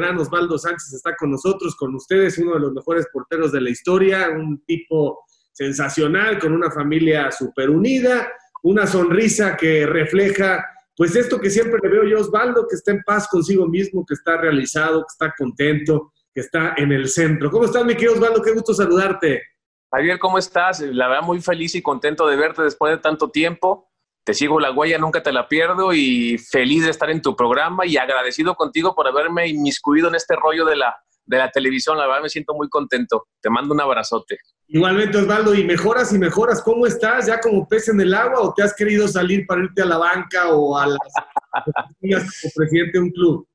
gran Osvaldo Sánchez está con nosotros, con ustedes, uno de los mejores porteros de la historia, un tipo sensacional, con una familia súper unida, una sonrisa que refleja, pues esto que siempre le veo yo Osvaldo, que está en paz consigo mismo, que está realizado, que está contento, que está en el centro. ¿Cómo estás, mi querido Osvaldo? Qué gusto saludarte. Javier, ¿cómo estás? La verdad, muy feliz y contento de verte después de tanto tiempo. Te sigo la huella, nunca te la pierdo y feliz de estar en tu programa y agradecido contigo por haberme inmiscuido en este rollo de la, de la televisión. La verdad, me siento muy contento. Te mando un abrazote. Igualmente, Osvaldo, y mejoras y mejoras. ¿Cómo estás? ¿Ya como pez en el agua o te has querido salir para irte a la banca o a las como presidente de un club?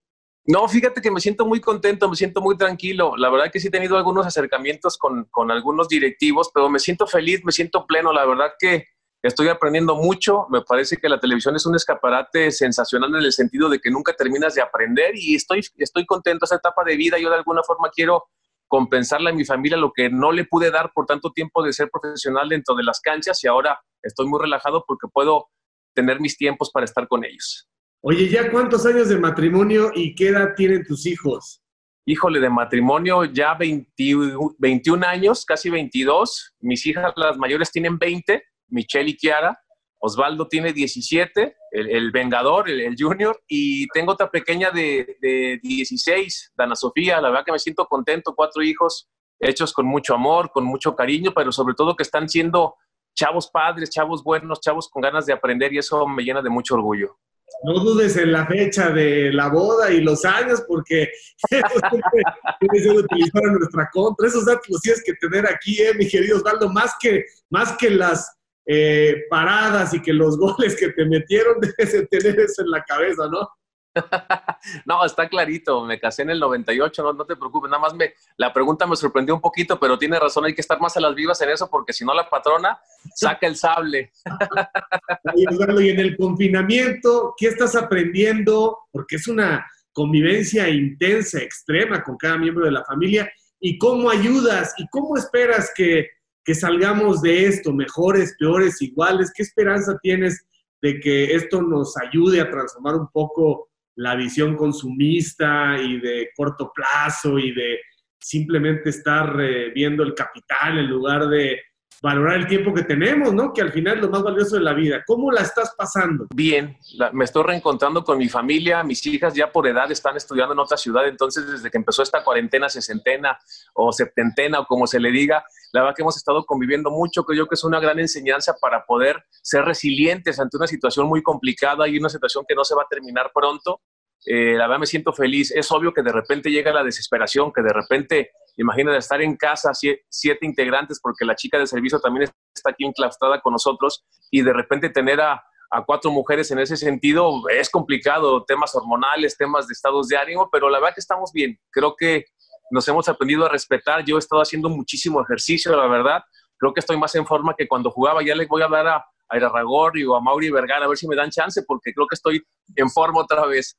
No, fíjate que me siento muy contento, me siento muy tranquilo. La verdad que sí he tenido algunos acercamientos con, con algunos directivos, pero me siento feliz, me siento pleno. La verdad que estoy aprendiendo mucho. Me parece que la televisión es un escaparate sensacional en el sentido de que nunca terminas de aprender y estoy, estoy contento. Esa etapa de vida, yo de alguna forma quiero compensarle a mi familia lo que no le pude dar por tanto tiempo de ser profesional dentro de las canchas y ahora estoy muy relajado porque puedo tener mis tiempos para estar con ellos. Oye, ¿ya cuántos años de matrimonio y qué edad tienen tus hijos? Híjole, de matrimonio ya 21 años, casi 22. Mis hijas, las mayores, tienen 20, Michelle y Kiara. Osvaldo tiene 17, el, Vengador, el, Junior, y tengo otra pequeña de, de 16, Dana Sofía. La verdad que me siento contento, cuatro hijos hechos con mucho amor, con mucho cariño, pero sobre todo que están siendo chavos padres, chavos buenos, chavos con ganas de aprender y eso me llena de mucho orgullo. No dudes en la fecha de la boda y los años, porque tienes que utilizar en nuestra contra. Esos datos los tienes que tener aquí, eh, mi querido Osvaldo, más que, más que las eh, paradas y que los goles que te metieron, debes de tener eso en la cabeza, ¿no? no, está clarito, me casé en el 98, no, no te preocupes, nada más me, la pregunta me sorprendió un poquito, pero tiene razón, hay que estar más a las vivas en eso porque si no la patrona saca el sable. y en el confinamiento, ¿qué estás aprendiendo? Porque es una convivencia intensa, extrema con cada miembro de la familia. ¿Y cómo ayudas? ¿Y cómo esperas que, que salgamos de esto? ¿Mejores, peores, iguales? ¿Qué esperanza tienes de que esto nos ayude a transformar un poco la visión consumista y de corto plazo y de simplemente estar eh, viendo el capital en lugar de valorar el tiempo que tenemos, ¿no? Que al final es lo más valioso de la vida. ¿Cómo la estás pasando? Bien, me estoy reencontrando con mi familia, mis hijas ya por edad están estudiando en otra ciudad, entonces desde que empezó esta cuarentena sesentena o septentena o como se le diga, la verdad que hemos estado conviviendo mucho, creo que es una gran enseñanza para poder ser resilientes ante una situación muy complicada y una situación que no se va a terminar pronto. Eh, la verdad me siento feliz. Es obvio que de repente llega la desesperación, que de repente, imagínate estar en casa siete, integrantes porque la chica de servicio también está aquí enclaustrada con nosotros y de repente tener a, a cuatro mujeres en ese sentido es complicado, temas hormonales, temas de estados de ánimo, pero la verdad que estamos bien. Creo que nos hemos aprendido a respetar. Yo he estado haciendo muchísimo ejercicio, la verdad. Creo que estoy más en forma que cuando jugaba. Ya les voy a dar a, a Irarragorri o a Mauri Vergara a ver si me dan chance, porque creo que estoy en forma otra vez.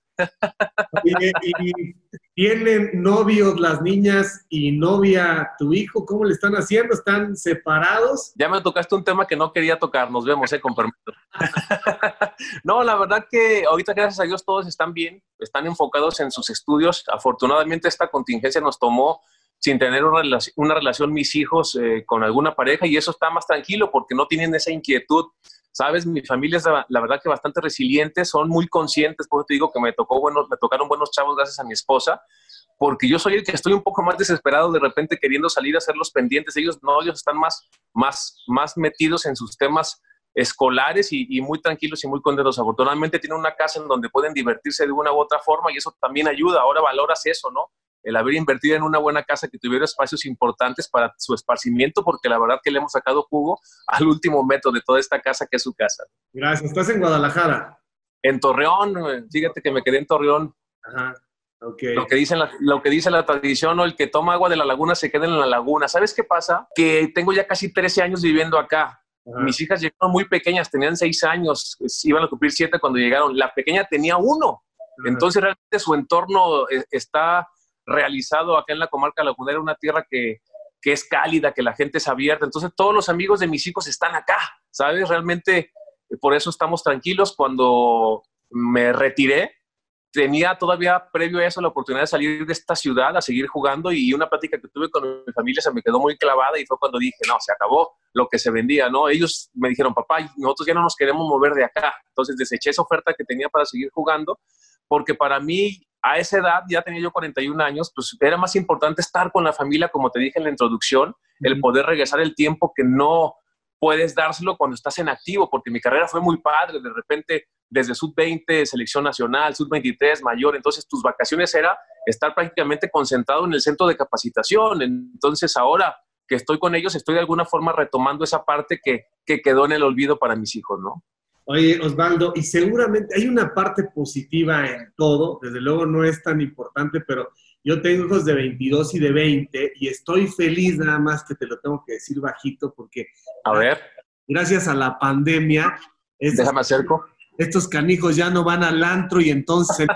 ¿Y, tienen novios las niñas y novia tu hijo? ¿Cómo le están haciendo? ¿Están separados? Ya me tocaste un tema que no quería tocar. Nos vemos, eh, con permiso. no, la verdad que ahorita, gracias a Dios, todos están bien, están enfocados en sus estudios. Afortunadamente, esta contingencia nos tomó sin tener una, una relación mis hijos eh, con alguna pareja y eso está más tranquilo porque no tienen esa inquietud. Sabes, mi familia es la, verdad que bastante resiliente, son muy conscientes, por eso te digo que me, tocó buenos, me tocaron buenos chavos gracias a mi esposa, porque yo soy el que estoy un poco más desesperado de repente queriendo salir a hacer los pendientes. Ellos no, ellos están más, más, más metidos en sus temas escolares y, y, muy tranquilos y muy contentos. Afortunadamente tienen una casa en donde pueden divertirse de una u otra forma y eso también ayuda. Ahora valoras eso, ¿no? El haber invertido en una buena casa que tuviera espacios importantes para su esparcimiento, porque la verdad que le hemos sacado jugo al último metro de toda esta casa que es su casa. Gracias. ¿Estás en Guadalajara? En Torreón, fíjate que me quedé en Torreón. Ajá. Okay. Lo, que dice la, lo que dice la tradición, o el que toma agua de la laguna se queda en la laguna. ¿Sabes qué pasa? Que tengo ya casi 13 años viviendo acá. Mis hijas llegaron muy pequeñas, tenían 6 años, iban a cumplir 7 cuando llegaron. La pequeña tenía uno. Entonces realmente su entorno eh, está realizado acá en la comarca lagunera, una tierra que, que es cálida, que la gente es abierta. Entonces todos los amigos de mis hijos están acá, ¿sabes? Realmente por eso estamos tranquilos. Cuando me retiré, tenía todavía previo a eso la oportunidad de salir de esta ciudad a seguir jugando y una plática que tuve con mi familia se me quedó muy clavada y fue cuando dije, no, se acabó lo que se vendía, ¿no? Ellos me dijeron, papá, nosotros ya no nos queremos mover de acá. Entonces deseché esa oferta que tenía para seguir jugando porque para mí a esa edad, ya tenía yo 41 años, pues era más importante estar con la familia, como te dije en la introducción, el poder regresar el tiempo que no puedes dárselo cuando estás en activo, porque mi carrera fue muy padre, de repente desde sub-20, selección nacional, sub-23, mayor, entonces tus vacaciones era estar prácticamente concentrado en el centro de capacitación, entonces ahora que estoy con ellos, estoy de alguna forma retomando esa parte que, que quedó en el olvido para mis hijos, ¿no? Oye, Osvaldo, y seguramente hay una parte positiva en todo, desde luego no es tan importante, pero yo tengo hijos de 22 y de 20 y estoy feliz nada más que te lo tengo que decir bajito porque... A ver. Gracias a la pandemia... Déjame acerco. Estos canijos ya no van al antro y entonces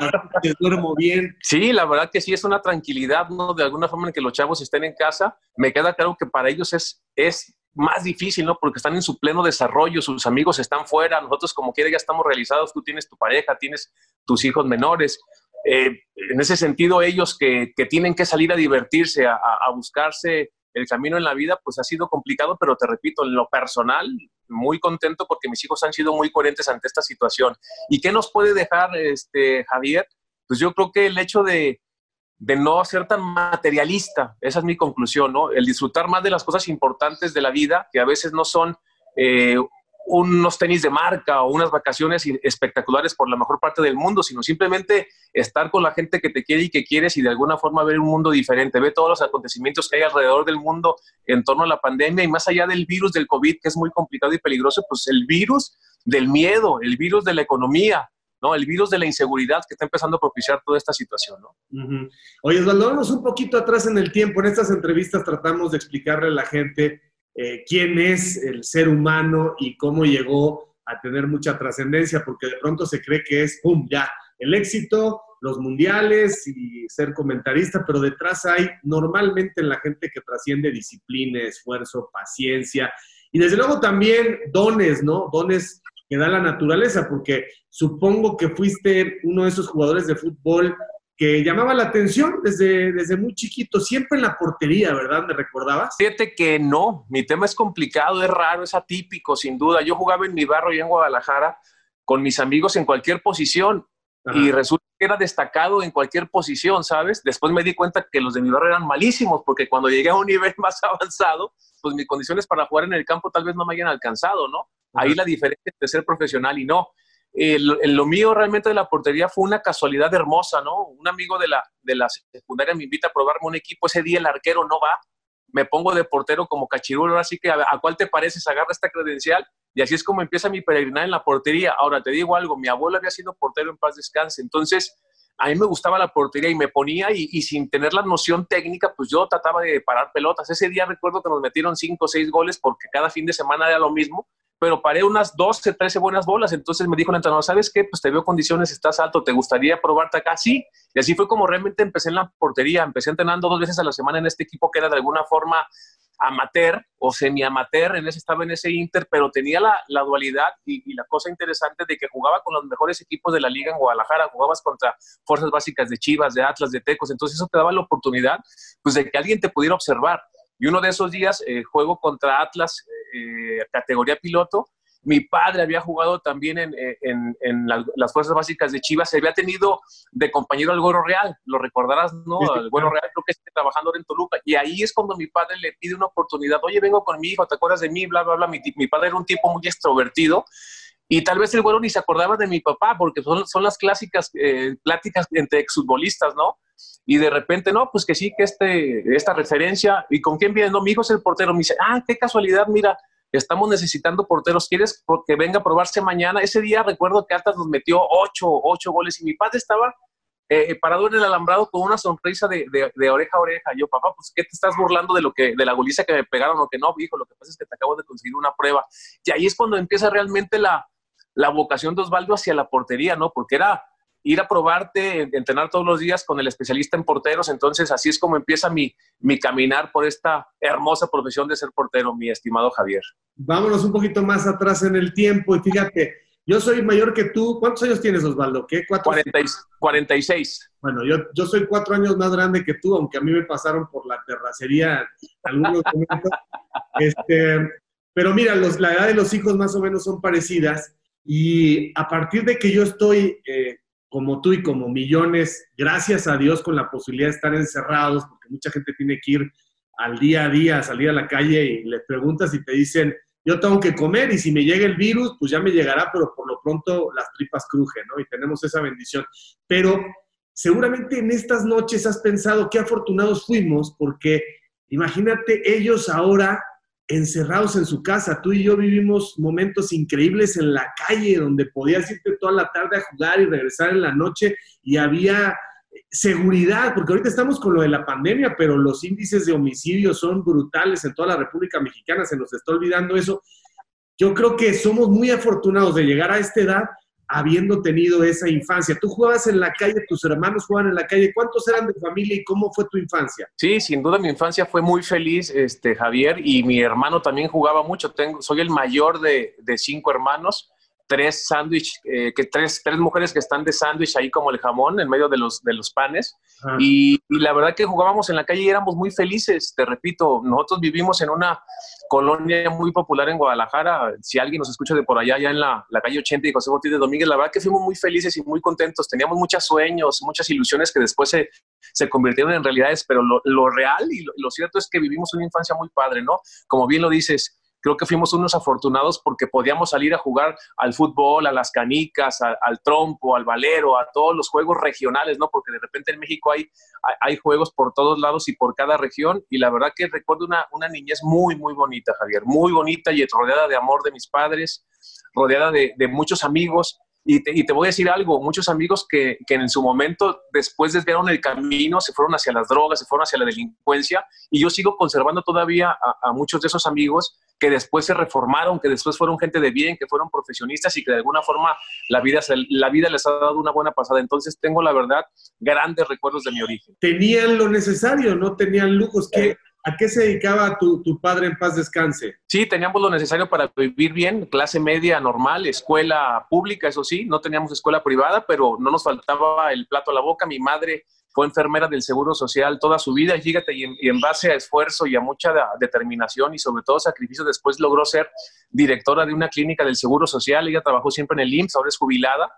te duermo bien. Sí, la verdad que sí, es una tranquilidad, ¿no? De alguna forma en que los chavos estén en casa. Me queda claro que para ellos es, es más difícil, ¿no? Porque están en su pleno desarrollo, sus amigos están fuera, nosotros como quiera ya estamos realizados, tú tienes tu pareja, tienes tus hijos menores. Eh, en ese sentido, ellos que, tienen que salir a divertirse, a, buscarse el camino en la vida, pues ha sido complicado, pero te repito, en lo personal, muy contento porque mis hijos han sido muy coherentes ante esta situación. ¿Y qué nos puede dejar, este, Javier? Pues yo creo que el hecho de, de no ser tan materialista. Esa es mi conclusión, ¿no? El disfrutar más de las cosas importantes de la vida, que a veces no son eh, unos tenis de marca o unas vacaciones espectaculares por la mejor parte del mundo, sino simplemente estar con la gente que te quiere y que quieres y de alguna forma ver un mundo diferente, ver todos los acontecimientos que hay alrededor del mundo en torno a la pandemia y más allá del virus del COVID, que es muy complicado y peligroso, pues el virus del miedo, el virus de la economía, ¿no? El virus de la inseguridad que está empezando a propiciar toda esta situación, ¿no? Oye, Osvaldo, vamos un poquito atrás en el tiempo. En estas entrevistas tratamos de explicarle a la gente eh, quién es el ser humano y cómo llegó a tener mucha trascendencia, porque de pronto se cree que es, ¡pum!, ya, el éxito, los mundiales y ser comentarista, pero detrás hay normalmente en la gente que trasciende disciplina, esfuerzo, paciencia y desde luego también dones, ¿no? Dones que da la naturaleza, porque supongo que fuiste uno de esos jugadores de fútbol que llamaba la atención desde, desde muy chiquito, siempre en la portería, ¿verdad? ¿Me recordabas? Fíjate que no, mi tema es complicado, es raro, es atípico, sin duda. Yo jugaba en mi barrio y en Guadalajara con mis amigos en cualquier posición y resulta que era destacado en cualquier posición, ¿sabes? Después me di cuenta que los de mi barrio eran malísimos porque cuando llegué a un nivel más avanzado, pues mis condiciones para jugar en el campo tal vez no me hayan alcanzado, ¿no? Ahí la diferencia entre ser profesional y no. lo mío realmente de la portería fue una casualidad hermosa, ¿no? Un amigo de la, de la secundaria me invita a probarme un equipo, ese día el arquero no va, me pongo de portero como cachirulo, así que a, a cuál te pareces, agarra esta credencial y así es como empieza mi peregrinar en la portería. Ahora te digo algo, mi abuelo había sido portero en paz descanse, entonces a mí me gustaba la portería y me ponía y, y, sin tener la noción técnica, pues yo trataba de parar pelotas. Ese día recuerdo que nos metieron cinco o seis goles porque cada fin de semana era lo mismo pero paré unas 12, 13 buenas bolas. Entonces me dijo el entrenador, ¿sabes qué? Pues te veo condiciones, estás alto, ¿te gustaría probarte acá? Sí. Y así fue como realmente empecé en la portería. Empecé entrenando dos veces a la semana en este equipo que era de alguna forma amateur o semi-amateur, en ese, estaba en ese Inter, pero tenía la, dualidad y, y, la cosa interesante de que jugaba con los mejores equipos de la liga en Guadalajara, jugabas contra fuerzas básicas de Chivas, de Atlas, de Tecos, entonces eso te daba la oportunidad pues, de que alguien te pudiera observar. Y uno de esos días eh, juego contra Atlas, eh, categoría piloto. Mi padre había jugado también en, eh, en, las fuerzas básicas de Chivas. Se había tenido de compañero al Güero Real. Lo recordarás, ¿no? El Güero Real creo que está trabajando ahora en Toluca. Y ahí es cuando mi padre le pide una oportunidad. Oye, vengo con mi hijo, ¿te acuerdas de mí? Bla, bla, bla. Mi, mi padre era un tipo muy extrovertido. Y tal vez el güero ni se acordaba de mi papá, porque son, son las clásicas eh, pláticas entre exfutbolistas, ¿no? Y de repente, no, pues que sí, que este, esta referencia, ¿y con quién viene? No, mi hijo es el portero. Me dice, ah, qué casualidad, mira, estamos necesitando porteros, ¿quieres que venga a probarse mañana? Ese día recuerdo que Atlas nos metió ocho, ocho goles y mi padre estaba eh, parado en el alambrado con una sonrisa de, oreja a oreja. Yo, papá, pues, ¿qué te estás burlando de lo que, de la goliza que me pegaron o que no, hijo? Lo que pasa es que te acabo de conseguir una prueba. Y ahí es cuando empieza realmente la, la vocación de Osvaldo hacia la portería, ¿no? Porque era ir a probarte, entrenar todos los días con el especialista en porteros. Entonces, así es como empieza mi, mi caminar por esta hermosa profesión de ser portero, mi estimado Javier. Vámonos un poquito más atrás en el tiempo y fíjate, Yo soy mayor que tú. ¿Cuántos años tienes, Osvaldo? ¿Qué? ¿Cuatro? 46. Bueno, yo, yo soy cuatro años más grande que tú, aunque a mí me pasaron por la terracería algunos momentos. este, pero mira, los, la edad de los hijos más o menos son parecidas y a partir de que yo estoy eh, como tú y como millones, gracias a Dios con la posibilidad de estar encerrados, porque mucha gente tiene que ir al día a día, salir a la calle y les preguntas y te dicen, yo tengo que comer y si me llega el virus, pues ya me llegará, pero por lo pronto las tripas crujen, ¿no? Y tenemos esa bendición. Pero seguramente en estas noches has pensado qué afortunados fuimos, porque imagínate ellos ahora encerrados en su casa. Tú y yo vivimos momentos increíbles en la calle donde podías irte toda la tarde a jugar y regresar en la noche y había seguridad, porque ahorita estamos con lo de la pandemia, pero los índices de homicidio son brutales en toda la República Mexicana, se nos está olvidando eso. Yo creo que somos muy afortunados de llegar a esta edad habiendo tenido esa infancia. Tú jugabas en la calle, tus hermanos jugaban en la calle. ¿Cuántos eran de familia y cómo fue tu infancia? Sí, sin duda mi infancia fue muy feliz, este, Javier, y mi hermano también jugaba mucho. Tengo, soy el mayor de, de cinco hermanos tres sándwich, eh, que tres, tres mujeres que están de sándwich ahí como el jamón en medio de los, de los panes. Y, la verdad que jugábamos en la calle y éramos muy felices, te repito, nosotros vivimos en una colonia muy popular en Guadalajara, si alguien nos escucha de por allá, ya en la, la calle 80 y José Ortiz de Domínguez, la verdad que fuimos muy felices y muy contentos, teníamos muchos sueños, muchas ilusiones que después se, se convirtieron en realidades, pero lo, lo real y lo, lo cierto es que vivimos una infancia muy padre, ¿no? Como bien lo dices, creo que fuimos unos afortunados porque podíamos salir a jugar al fútbol, a las canicas, al trompo, al valero, a todos los juegos regionales, ¿no? Porque de repente en México hay, hay, juegos por todos lados y por cada región. Y la verdad que recuerdo una, una niñez muy, muy bonita, Javier, muy bonita y rodeada de amor de mis padres, rodeada de, de muchos amigos. Y te, y te, voy a decir algo, muchos amigos que, que, en su momento, después desviaron el camino, se fueron hacia las drogas, se fueron hacia la delincuencia, y yo sigo conservando todavía a, a muchos de esos amigos que después se reformaron, que después fueron gente de bien, que fueron profesionistas y que de alguna forma la vida, la vida les ha dado una buena pasada. Entonces tengo, la verdad, grandes recuerdos de mi origen. Tenían lo necesario, no tenían lujos. ¿Qué, ¿A qué se dedicaba tu, tu, padre en paz descanse? Sí, teníamos lo necesario para vivir bien, clase media normal, escuela pública, eso sí, no teníamos escuela privada, pero no nos faltaba el plato a la boca. Mi madre fue enfermera del Seguro Social toda su vida, y fíjate, y en, base a esfuerzo y a mucha determinación y sobre todo sacrificio, después logró ser directora de una clínica del Seguro Social, ella trabajó siempre en el IMSS, ahora es jubilada.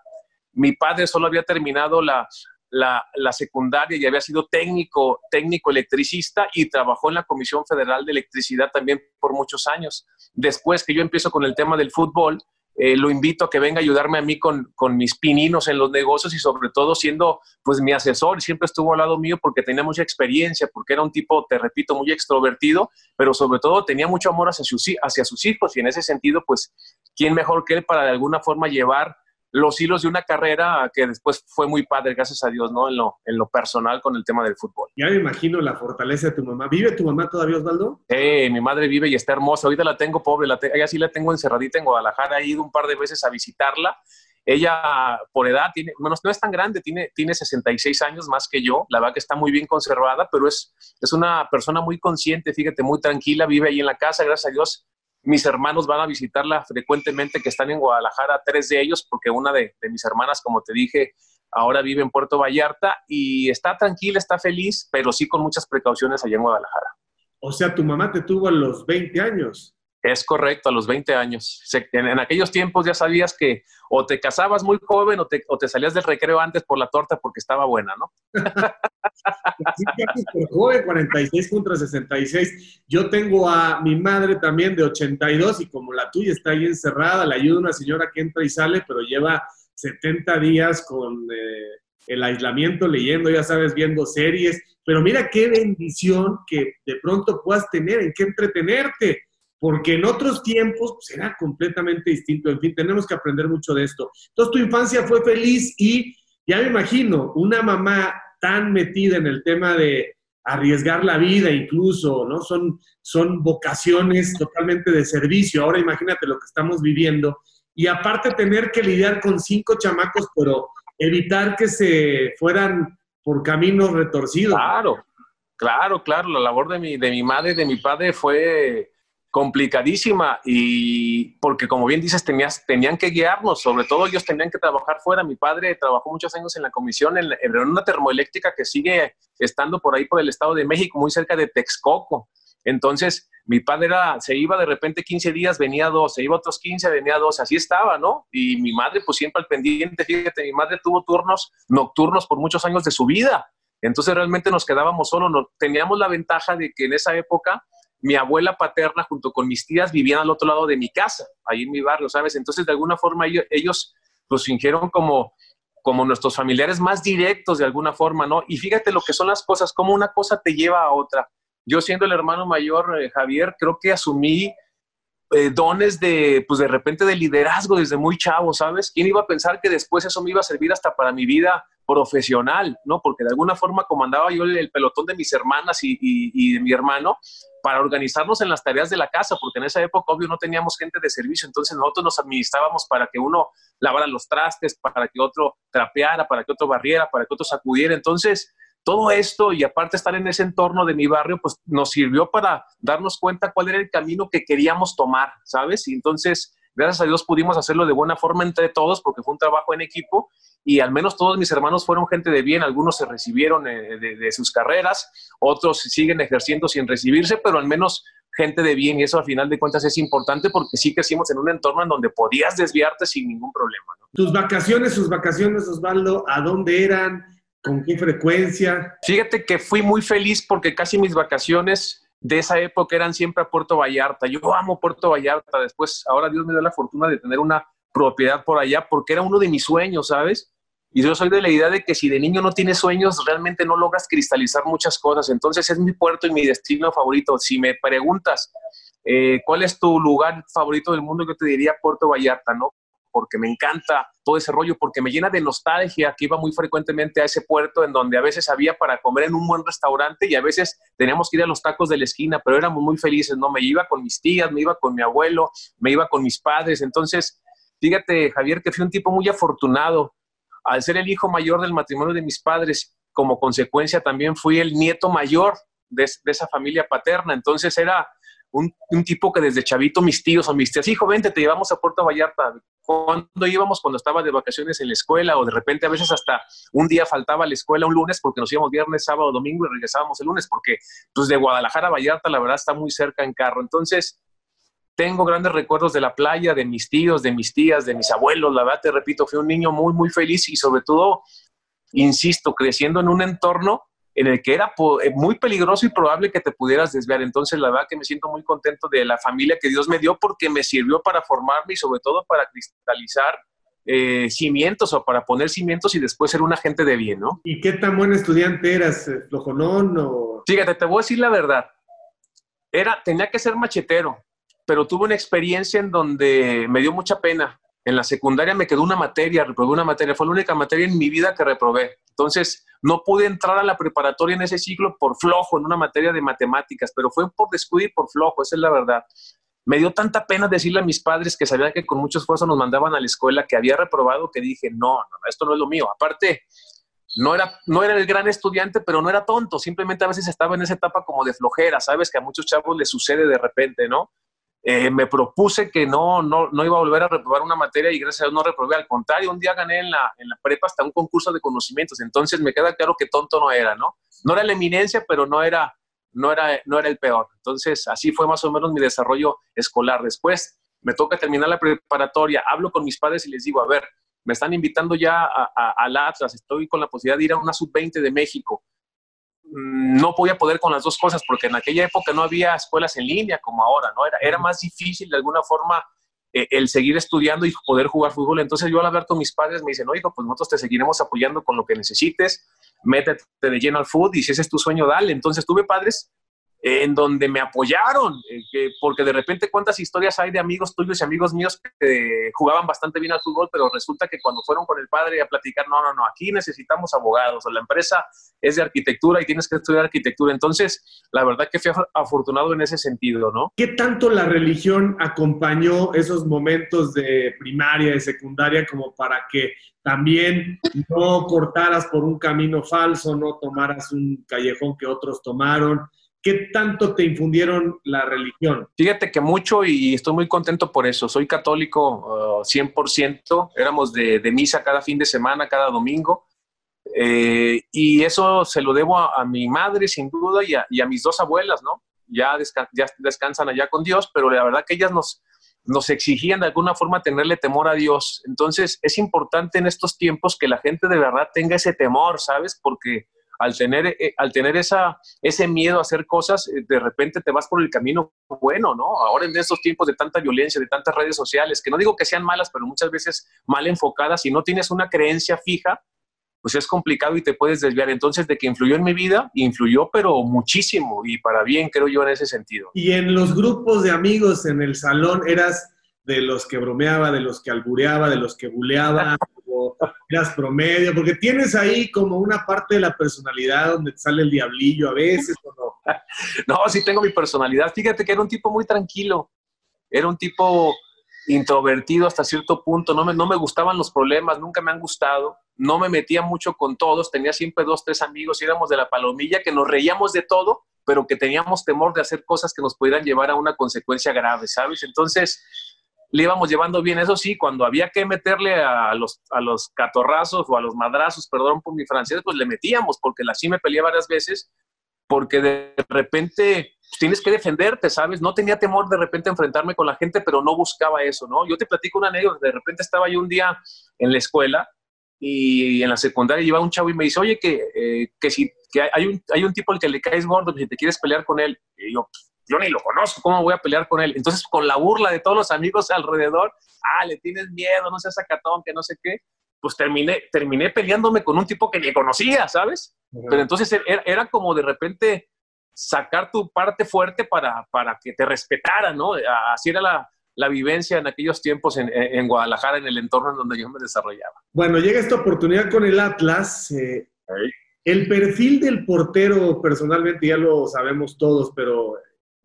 Mi padre solo había terminado la, la, la, secundaria y había sido técnico, técnico electricista y trabajó en la Comisión Federal de Electricidad también por muchos años. Después que yo empiezo con el tema del fútbol, eh, lo invito a que venga a ayudarme a mí con, con, mis pininos en los negocios y sobre todo siendo pues mi asesor, siempre estuvo al lado mío porque tenía mucha experiencia, porque era un tipo, te repito, muy extrovertido, pero sobre todo tenía mucho amor hacia sus, hacia sus hijos y en ese sentido pues, ¿quién mejor que él para de alguna forma llevar los hilos de una carrera que después fue muy padre, gracias a Dios, ¿no? En lo, en lo personal con el tema del fútbol. Ya me imagino la fortaleza de tu mamá. ¿Vive tu mamá todavía, Osvaldo? Eh, mi madre vive y está hermosa. Ahorita la tengo pobre, la te ella sí la tengo encerradita en Guadalajara. He ido un par de veces a visitarla. Ella, por edad, tiene, bueno, no es tan grande, tiene, tiene 66 años más que yo. La verdad que está muy bien conservada, pero es, es una persona muy consciente, fíjate, muy tranquila, vive ahí en la casa, gracias a Dios mis hermanos van a visitarla frecuentemente, que están en Guadalajara, tres de ellos, porque una de, de, mis hermanas, como te dije, ahora vive en Puerto Vallarta y está tranquila, está feliz, pero sí con muchas precauciones allá en Guadalajara. O sea, tu mamá te tuvo a los 20 años. Es correcto, a los 20 años. En, en, aquellos tiempos ya sabías que o te casabas muy joven o te, o te, salías del recreo antes por la torta porque estaba buena, ¿no? Así que por joven, 46 contra 66. Yo tengo a mi madre también de 82 y como la tuya está ahí encerrada, le ayuda una señora que entra y sale, pero lleva 70 días con eh, el aislamiento, leyendo, ya sabes, viendo series. Pero mira qué bendición que de pronto puedas tener en qué entretenerte porque en otros tiempos pues, era completamente distinto. En fin, tenemos que aprender mucho de esto. Entonces, tu infancia fue feliz y ya me imagino una mamá tan metida en el tema de arriesgar la vida incluso, ¿no? Son, son vocaciones totalmente de servicio. Ahora imagínate lo que estamos viviendo. Y aparte tener que lidiar con cinco chamacos, pero evitar que se fueran por caminos retorcidos. Claro, claro, claro. La labor de mi, de mi madre y de mi padre fue complicadísima y porque como bien dices, tenías, tenían que guiarnos, sobre todo ellos tenían que trabajar fuera. Mi padre trabajó muchos años en la comisión en, en una termoeléctrica que sigue estando por ahí por el Estado de México, muy cerca de Texcoco. Entonces, mi padre era, se iba de repente 15 días, venía dos, se iba otros 15, venía dos, así estaba, ¿no? Y mi madre, pues siempre al pendiente, fíjate, mi madre tuvo turnos nocturnos por muchos años de su vida. Entonces realmente nos quedábamos solos, no, teníamos la ventaja de que en esa época mi abuela paterna junto con mis tías vivían al otro lado de mi casa, ahí en mi barrio, ¿sabes? Entonces de alguna forma ellos, ellos pues fingieron como como nuestros familiares más directos de alguna forma, ¿no? Y fíjate lo que son las cosas, cómo una cosa te lleva a otra. Yo siendo el hermano mayor, eh, Javier, creo que asumí eh, dones de, pues de repente de liderazgo desde muy chavo, ¿sabes? ¿Quién iba a pensar que después eso me iba a servir hasta para mi vida profesional, ¿no? Porque de alguna forma comandaba yo el, pelotón de mis hermanas y, de mi hermano para organizarnos en las tareas de la casa, porque en esa época, obvio, no teníamos gente de servicio, entonces nosotros nos administrábamos para que uno lavara los trastes, para que otro trapeara, para que otro barriera, para que otro sacudiera. Entonces, todo esto y aparte estar en ese entorno de mi barrio, pues nos sirvió para darnos cuenta cuál era el camino que queríamos tomar, ¿sabes? Y entonces, gracias a Dios pudimos hacerlo de buena forma entre todos porque fue un trabajo en equipo y al menos todos mis hermanos fueron gente de bien, algunos se recibieron eh, de, sus carreras, otros siguen ejerciendo sin recibirse, pero al menos gente de bien y eso al final de cuentas es importante porque sí crecimos en un entorno en donde podías desviarte sin ningún problema. Tus vacaciones, sus vacaciones, Osvaldo, ¿a dónde eran? ¿Con qué frecuencia? Fíjate que fui muy feliz porque casi mis vacaciones de esa época eran siempre a Puerto Vallarta. Yo amo Puerto Vallarta. Después, ahora Dios me dio la fortuna de tener una propiedad por allá porque era uno de mis sueños, ¿sabes? Y yo soy de la idea de que si de niño no tienes sueños, realmente no logras cristalizar muchas cosas. Entonces es mi puerto y mi destino favorito. Si me preguntas eh, cuál es tu lugar favorito del mundo, yo te diría Puerto Vallarta, ¿no? Porque me encanta todo ese rollo, porque me llena de nostalgia que iba muy frecuentemente a ese puerto en donde a veces había para comer en un buen restaurante y a veces teníamos que ir a los tacos de la esquina, pero éramos muy felices, ¿no? Me iba con mis tías, me iba con mi abuelo, me iba con mis padres. Entonces, fíjate, Javier, que fui un tipo muy afortunado. Al ser el hijo mayor del matrimonio de mis padres, como consecuencia también fui el nieto mayor de, de esa familia paterna. Entonces era un, tipo que desde chavito mis tíos o mis tías, hijo, vente, te llevamos a Puerto Vallarta. Cuando íbamos? Cuando estaba de vacaciones en la escuela o de repente a veces hasta un día faltaba a la escuela un lunes porque nos íbamos viernes, sábado, domingo y regresábamos el lunes porque pues de Guadalajara a Vallarta la verdad está muy cerca en carro. Entonces, tengo grandes recuerdos de la playa, de mis tíos, de mis tías, de mis abuelos. La verdad, te repito, fui un niño muy, muy feliz y sobre todo, insisto, creciendo en un entorno en el que era eh, muy peligroso y probable que te pudieras desviar. Entonces, la verdad que me siento muy contento de la familia que Dios me dio porque me sirvió para formarme y sobre todo para cristalizar eh, cimientos o para poner cimientos y después ser un agente de bien, ¿no? ¿Y qué tan buen estudiante eras? Eh, ¿Flojonón o...? Fíjate, te voy a decir la verdad. Era, tenía que ser machetero, pero tuve una experiencia en donde me dio mucha pena. En la secundaria me quedó una materia, reprobé una materia. Fue la única materia en mi vida que reprobé. Entonces, no pude entrar a la preparatoria en ese ciclo por flojo, en una materia de matemáticas, pero fue por descuido y por flojo, esa es la verdad. Me dio tanta pena decirle a mis padres que sabían que con mucho esfuerzo nos mandaban a la escuela, que había reprobado, que dije, no, no, esto no es lo mío. Aparte, no era, no era el gran estudiante, pero no era tonto, simplemente a veces estaba en esa etapa como de flojera, ¿sabes? Que a muchos chavos les sucede de repente, ¿no? Eh, me propuse que no, no, no, iba a volver a reprobar una materia y gracias a Dios no reprobé. Al contrario, un día gané en la, en la prepa hasta un concurso de conocimientos. Entonces me queda claro que tonto no era, ¿no? No era la eminencia, pero no era, no era, no era el peor. Entonces así fue más o menos mi desarrollo escolar. Después me toca terminar la preparatoria, hablo con mis padres y les digo, a ver, me están invitando ya al Atlas, estoy con la posibilidad de ir a una sub-20 de México no podía poder con las dos cosas, porque en aquella época no había escuelas en línea como ahora, ¿no? Era, era más difícil de alguna forma eh, el seguir estudiando y poder jugar fútbol. Entonces yo al hablar con mis padres me dicen, oye, pues nosotros te seguiremos apoyando con lo que necesites, métete de lleno al fútbol y si ese es tu sueño, dale. Entonces tuve padres en donde me apoyaron, eh, porque de repente cuántas historias hay de amigos tuyos y amigos míos que jugaban bastante bien al fútbol, pero resulta que cuando fueron con el padre a platicar, no, no, no, aquí necesitamos abogados, la empresa es de arquitectura y tienes que estudiar arquitectura. Entonces, la verdad que fui afortunado en ese sentido, ¿no? ¿Qué tanto la religión acompañó esos momentos de primaria, de secundaria, como para que también no cortaras por un camino falso, no tomaras un callejón que otros tomaron? ¿Qué tanto te infundieron la religión? Fíjate que mucho y estoy muy contento por eso. Soy católico 100%, uh, éramos de, misa cada fin de semana, cada domingo. Eh, y eso se lo debo a, mi madre, sin duda, y a, mis dos abuelas, ¿no? Ya, descansan allá con Dios, pero la verdad que ellas nos exigían de alguna forma tenerle temor a Dios. Entonces es importante en estos tiempos que la gente de verdad tenga ese temor, ¿sabes? Porque al tener, eh, al tener esa, ese miedo a hacer cosas, eh, de repente te vas por el camino bueno, ¿no? Ahora en estos tiempos de tanta violencia, de tantas redes sociales, que no digo que sean malas, pero muchas veces mal enfocadas, si no tienes una creencia fija, pues es complicado y te puedes desviar. Entonces, de que influyó en mi vida, influyó, pero muchísimo y para bien, creo yo, en ese sentido. Y en los grupos de amigos en el salón, ¿eras de los que bromeaba, de los que albureaba, de los que buleaba, o eras promedio? Porque tienes ahí como una parte de la personalidad donde te sale el diablillo a veces, ¿o no? no, sí tengo mi personalidad. Fíjate que era un tipo muy tranquilo. Era un tipo introvertido hasta cierto punto, no me, no me gustaban los problemas, nunca me han gustado, no me metía mucho con todos, tenía siempre dos, tres amigos, éramos de la palomilla, que nos reíamos de todo, pero que teníamos temor de hacer cosas que nos pudieran llevar a una consecuencia grave, ¿sabes? Entonces, le íbamos llevando bien, eso sí, cuando había que meterle a los, a los catorrazos o a los madrazos, perdón por mi francés, pues le metíamos, porque la sí me peleé varias veces, porque de repente tienes que defenderte, ¿sabes? No tenía temor de repente enfrentarme con la gente, pero no buscaba eso, ¿no? Yo te platico una anécdota, de repente estaba yo un día en la escuela y en la secundaria iba un chavo y me dice, oye, que, eh, que si que hay, un, hay un tipo al que le caes gordo, si te quieres pelear con él, y yo, yo ni lo conozco, ¿cómo voy a pelear con él? Entonces, con la burla de todos los amigos alrededor, ah, le tienes miedo, no seas sacatón, que no sé qué, pues terminé, terminé peleándome con un tipo que ni conocía, ¿sabes? Pero entonces era, era, como de repente sacar tu parte fuerte para, para que te respetaran, ¿no? Así era la, la vivencia en aquellos tiempos en, en, Guadalajara, en el entorno en donde yo me desarrollaba. Bueno, llega esta oportunidad con el Atlas. Eh, el perfil del portero, personalmente, ya lo sabemos todos, pero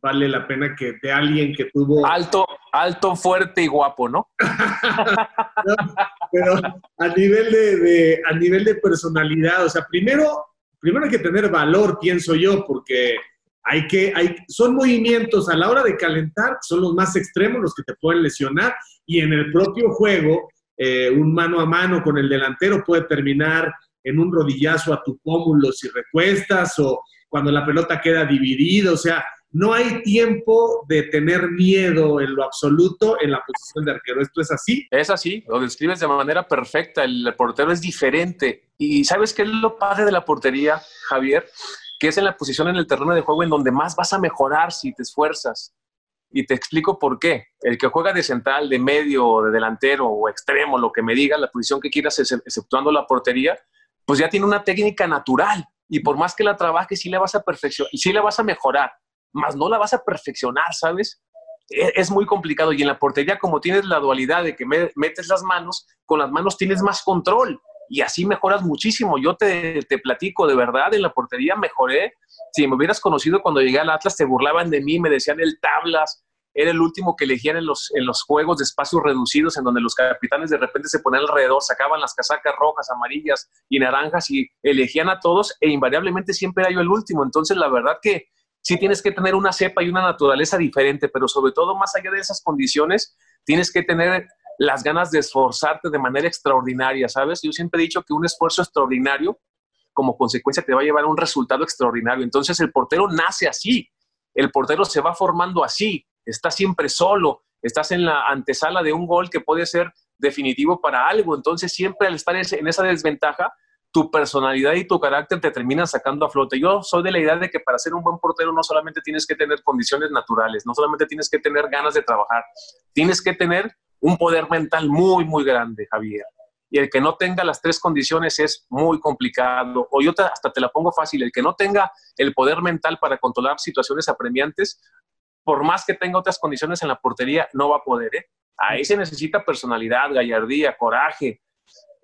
vale la pena que de alguien que tuvo... Alto, alto, fuerte y guapo, ¿no? pero a nivel de, de, a nivel de personalidad, o sea, primero primero hay que tener valor, pienso yo, porque hay que, hay, son movimientos a la hora de calentar, son los más extremos los que te pueden lesionar y en el propio juego, eh, un mano a mano con el delantero puede terminar en un rodillazo a tu pómulo si recuestas o cuando la pelota queda dividida, o sea, no hay tiempo de tener miedo en lo absoluto en la posición de arquero. ¿Esto es así? Es así, lo describes de manera perfecta. El portero es diferente. Y ¿sabes qué es lo padre de la portería, Javier? Que es en la posición en el terreno de juego en donde más vas a mejorar si te esfuerzas. Y te explico por qué. El que juega de central, de medio, de delantero o extremo, lo que me diga, la posición que quieras, exceptuando la portería, pues ya tiene una técnica natural. Y por más que la trabajes, sí la vas a perfeccionar, sí la vas a mejorar más no la vas a perfeccionar, ¿sabes? E, es muy complicado y en la portería como tienes la dualidad de que metes las manos, con las manos tienes más control y así mejoras muchísimo. Yo te, te, platico, de verdad, en la portería mejoré. Si me hubieras conocido cuando llegué al Atlas, te burlaban de mí, me decían el tablas, era el último que elegían en los, en los juegos de espacios reducidos, en donde los capitanes de repente se ponían alrededor, sacaban las casacas rojas, amarillas y naranjas y elegían a todos e invariablemente siempre era yo el último. Entonces, la verdad que sí tienes que tener una cepa y una naturaleza diferente, pero sobre todo más allá de esas condiciones, tienes que tener las ganas de esforzarte de manera extraordinaria, ¿sabes? Yo siempre he dicho que un esfuerzo extraordinario como consecuencia te va a llevar a un resultado extraordinario. Entonces el portero nace así, el portero se va formando así, está siempre solo, estás en la antesala de un gol que puede ser definitivo para algo. Entonces siempre al estar en esa desventaja, tu personalidad y tu carácter te terminan sacando a flote. Yo soy de la idea de que para ser un buen portero no solamente tienes que tener condiciones naturales, no solamente tienes que tener ganas de trabajar, tienes que tener un poder mental muy, muy grande, Javier. Y el que no tenga las tres condiciones es muy complicado. O yo hasta te la pongo fácil, el que no tenga el poder mental para controlar situaciones apremiantes, por más que tenga otras condiciones en la portería, no va a poder. ¿eh? Ahí se necesita personalidad, gallardía, coraje,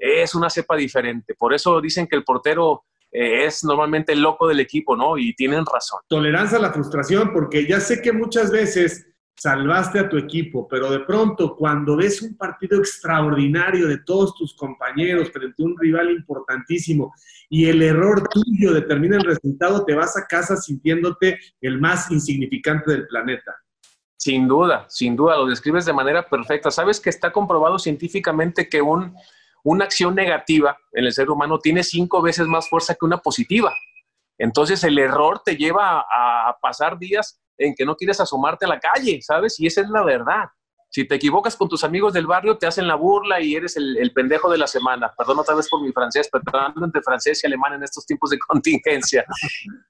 es una cepa diferente. Por eso dicen que el portero eh, es normalmente el loco del equipo, ¿no? Y tienen razón. Tolerancia a la frustración, porque ya sé que muchas veces salvaste a tu equipo, pero de pronto cuando ves un partido extraordinario de todos tus compañeros frente a un rival importantísimo y el error tuyo determina el resultado, te vas a casa sintiéndote el más insignificante del planeta. Sin duda, sin duda, lo describes de manera perfecta. Sabes que está comprobado científicamente que un, una acción negativa en el ser humano tiene cinco veces más fuerza que una positiva. Entonces el error te lleva a pasar días en que no quieres asomarte a la calle, ¿sabes? Y esa es la verdad. Si te equivocas con tus amigos del barrio, te hacen la burla y eres el, pendejo de la semana. Perdón otra vez por mi francés, pero hablando entre francés y alemán en estos tiempos de contingencia.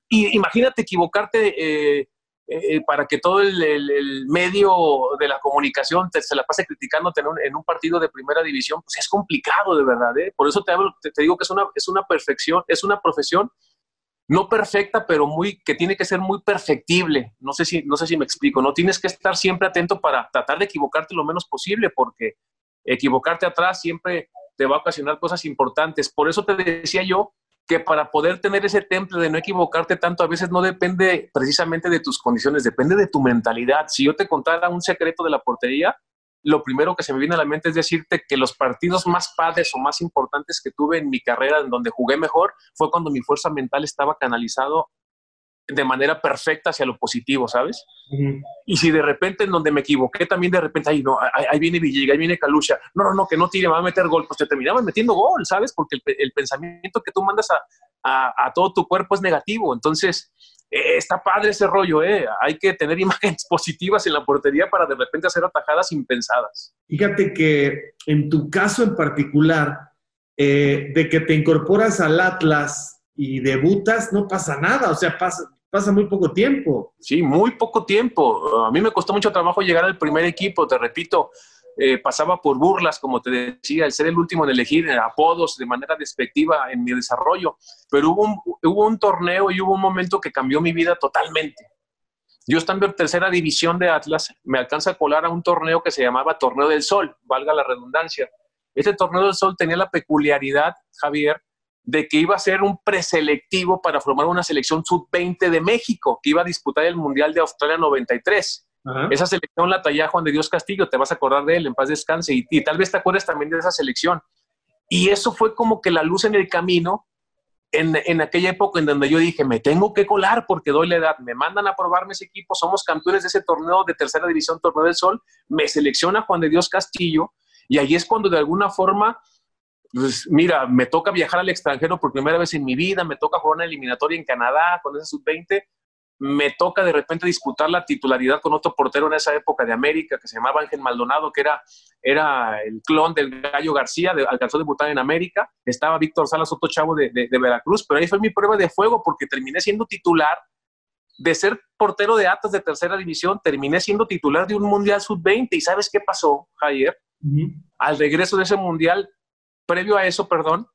Y imagínate equivocarte eh, eh, para que todo el, medio de la comunicación te, se la pase criticándote en un, partido de primera división, pues es complicado de verdad. ¿eh? Por eso te, te, digo que es una, es una perfección, es una profesión no perfecta, pero muy, que tiene que ser muy perfectible. No sé si, no sé si me explico, no tienes que estar siempre atento para tratar de equivocarte lo menos posible, porque equivocarte atrás siempre te va a ocasionar cosas importantes. Por eso te decía yo que para poder tener ese temple de no equivocarte tanto, a veces no depende precisamente de tus condiciones, depende de tu mentalidad. Si yo te contara un secreto de la portería, lo primero que se me viene a la mente es decirte que los partidos más padres o más importantes que tuve en mi carrera, en donde jugué mejor, fue cuando mi fuerza mental estaba canalizado de manera perfecta hacia lo positivo, ¿sabes? Y si de repente en donde me equivoqué, también de repente, ahí, no, ahí, viene Villiga, ahí viene Calucha, no, no, no, que no tire, me va a meter gol, pues te terminaba metiendo gol, ¿sabes? Porque el, pensamiento que tú mandas a, a, todo tu cuerpo es negativo. Entonces, eh, está padre ese rollo, ¿eh? Hay que tener imágenes positivas en la portería para de repente hacer atajadas impensadas. Fíjate que en tu caso en particular, eh, de que te incorporas al Atlas y debutas, no pasa nada, o sea, pasa, pasa muy poco tiempo. Sí, muy poco tiempo. A mí me costó mucho trabajo llegar al primer equipo, te repito. Eh, pasaba por burlas, como te decía, el ser el último en elegir apodos de manera despectiva en mi desarrollo, pero hubo un, hubo un torneo y hubo un momento que cambió mi vida totalmente. Yo estando en tercera división de Atlas, me alcanza a colar a un torneo que se llamaba Torneo del Sol, valga la redundancia. Este Torneo del Sol tenía la peculiaridad, Javier, de que iba a ser un preselectivo para formar una selección sub-20 de México, que iba a disputar el Mundial de Australia 93. Esa selección la talla Juan de Dios Castillo, te vas a acordar de él, en paz descanse, y, tal vez te acuerdes también de esa selección. Y eso fue como que la luz en el camino en, en, aquella época en donde yo dije, me tengo que colar porque doy la edad, me mandan a probarme ese equipo, somos campeones de ese torneo de tercera división, Torneo del Sol, me selecciona Juan de Dios Castillo, y ahí es cuando de alguna forma, pues mira, me toca viajar al extranjero por primera vez en mi vida, me toca jugar una eliminatoria en Canadá con ese sub-20, me toca de repente disputar la titularidad con otro portero en esa época de América que se llamaba Ángel Maldonado, que era, era el clon del Gallo García, de, alcanzó a debutar en América. Estaba Víctor Salas, otro chavo de, de, Veracruz, pero ahí fue mi prueba de fuego porque terminé siendo titular. De ser portero de Atas de tercera división, terminé siendo titular de un Mundial Sub-20. ¿Y sabes qué pasó, Javier? Al regreso de ese Mundial, previo a eso, perdón,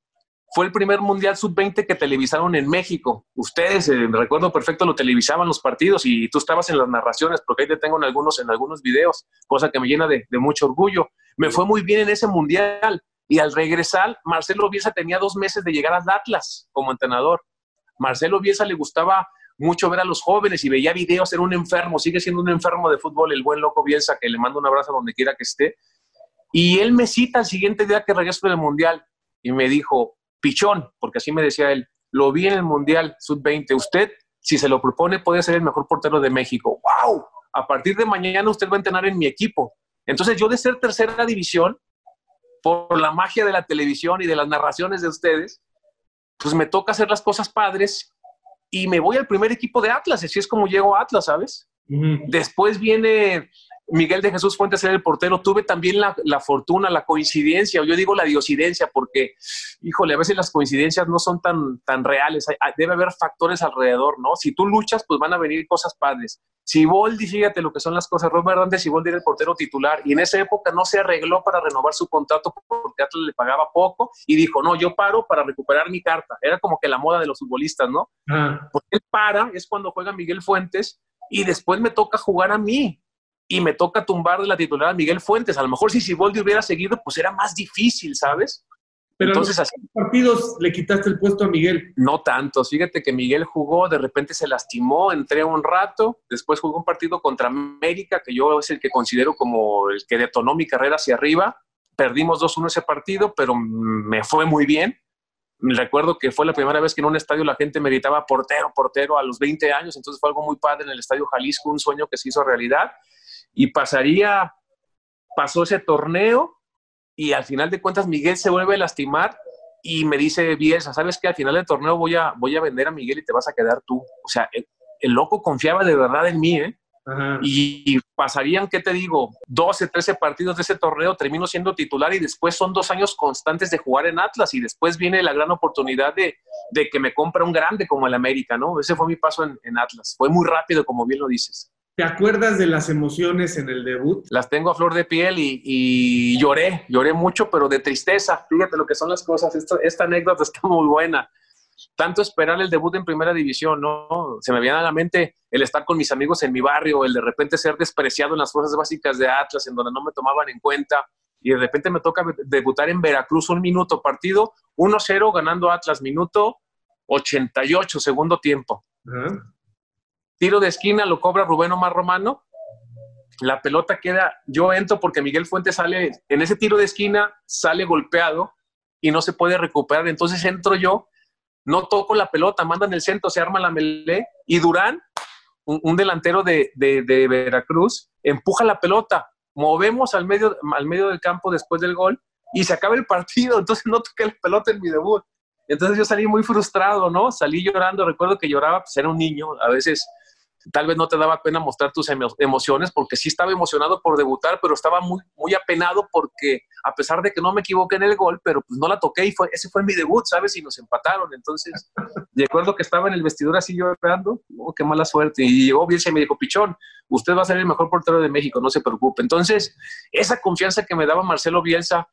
fue el primer Mundial Sub-20 que televisaron en México. Ustedes, eh, recuerdo perfecto, lo televisaban los partidos y tú estabas en las narraciones, porque ahí te tengo en algunos, en algunos videos, cosa que me llena de, mucho orgullo. Me fue muy bien en ese Mundial y al regresar, Marcelo Bielsa tenía dos meses de llegar al Atlas como entrenador. Marcelo Bielsa le gustaba mucho ver a los jóvenes y veía videos, era un enfermo, sigue siendo un enfermo de fútbol, el buen loco Bielsa, que le mando un abrazo donde quiera que esté. Y él me cita el siguiente día que regreso del Mundial y me dijo, pichón, porque así me decía él, lo vi en el Mundial Sub-20, usted, si se lo propone, puede ser el mejor portero de México. ¡Wow! A partir de mañana usted va a entrenar en mi equipo. Entonces yo de ser tercera división, por la magia de la televisión y de las narraciones de ustedes, pues me toca hacer las cosas padres y me voy al primer equipo de Atlas, así es como llego a Atlas, ¿sabes? Después viene Miguel de Jesús Fuentes era el portero, tuve también la, fortuna, la coincidencia, o yo digo la diosidencia, porque, híjole, a veces las coincidencias no son tan, tan reales, debe haber factores alrededor, ¿no? Si tú luchas, pues van a venir cosas padres. Si Boldi, fíjate lo que son las cosas, Robert Hernández Boldi era el portero titular, y en esa época no se arregló para renovar su contrato porque Atlas le pagaba poco, y dijo, no, yo paro para recuperar mi carta. Era como que la moda de los futbolistas, ¿no? Porque él para, es cuando juega Miguel Fuentes, y después me toca jugar a mí y me toca tumbar de la titular a Miguel Fuentes. A lo mejor si Siboldi hubiera seguido, pues era más difícil, ¿sabes? Pero Entonces, así, partidos le quitaste el puesto a Miguel? No tantos. Fíjate que Miguel jugó, de repente se lastimó, entré un rato, después jugó un partido contra América, que yo es el que considero como el que detonó mi carrera hacia arriba. Perdimos 2-1 ese partido, pero me fue muy bien. Recuerdo que fue la primera vez que en un estadio la gente me gritaba portero, portero a los 20 años, entonces fue algo muy padre en el Estadio Jalisco, un sueño que se hizo realidad. Y pasaría, pasó ese torneo y al final de cuentas Miguel se vuelve a lastimar y me dice Bielsa, ¿sabes qué? Al final del torneo voy a, voy a vender a Miguel y te vas a quedar tú. O sea, el, loco confiaba de verdad en mí, ¿eh? Y pasarían, ¿qué te digo? 12, 13 partidos de ese torneo, termino siendo titular y después son dos años constantes de jugar en Atlas y después viene la gran oportunidad de, de que me compre un grande como el América, ¿no? Ese fue mi paso en, en Atlas. Fue muy rápido, como bien lo dices. ¿Te acuerdas de las emociones en el debut? Las tengo a flor de piel y, lloré, lloré mucho, pero de tristeza. Fíjate lo que son las cosas. Esta, anécdota está muy buena. Tanto esperar el debut en primera división, ¿no? Se me viene a la mente el estar con mis amigos en mi barrio, el de repente ser despreciado en las fuerzas básicas de Atlas, en donde no me tomaban en cuenta, y de repente me toca debutar en Veracruz un minuto partido, 1-0 ganando Atlas, minuto 88, segundo tiempo. Tiro de esquina lo cobra Rubén Omar Romano. La pelota queda, yo entro porque Miguel Fuentes sale, en ese tiro de esquina sale golpeado y no se puede recuperar. Entonces entro yo, no toco la pelota, mandan el centro, se arma la melee y Durán, un, delantero de, de, Veracruz, empuja la pelota. Movemos al medio, al medio del campo después del gol y se acaba el partido. Entonces no toqué la pelota en mi debut. Entonces yo salí muy frustrado, ¿no? Salí llorando. Recuerdo que lloraba, pues era un niño. A veces tal vez no te daba pena mostrar tus emociones porque sí estaba emocionado por debutar, pero estaba muy, muy apenado porque a pesar de que no me equivoqué en el gol, pero pues no la toqué y fue, ese fue mi debut, ¿sabes? Y nos empataron. Entonces, recuerdo que estaba en el vestidor así llorando, oh, qué mala suerte. Y llegó bien y me dijo, Pichón, usted va a ser el mejor portero de México, no se preocupe. Entonces, esa confianza que me daba Marcelo Bielsa,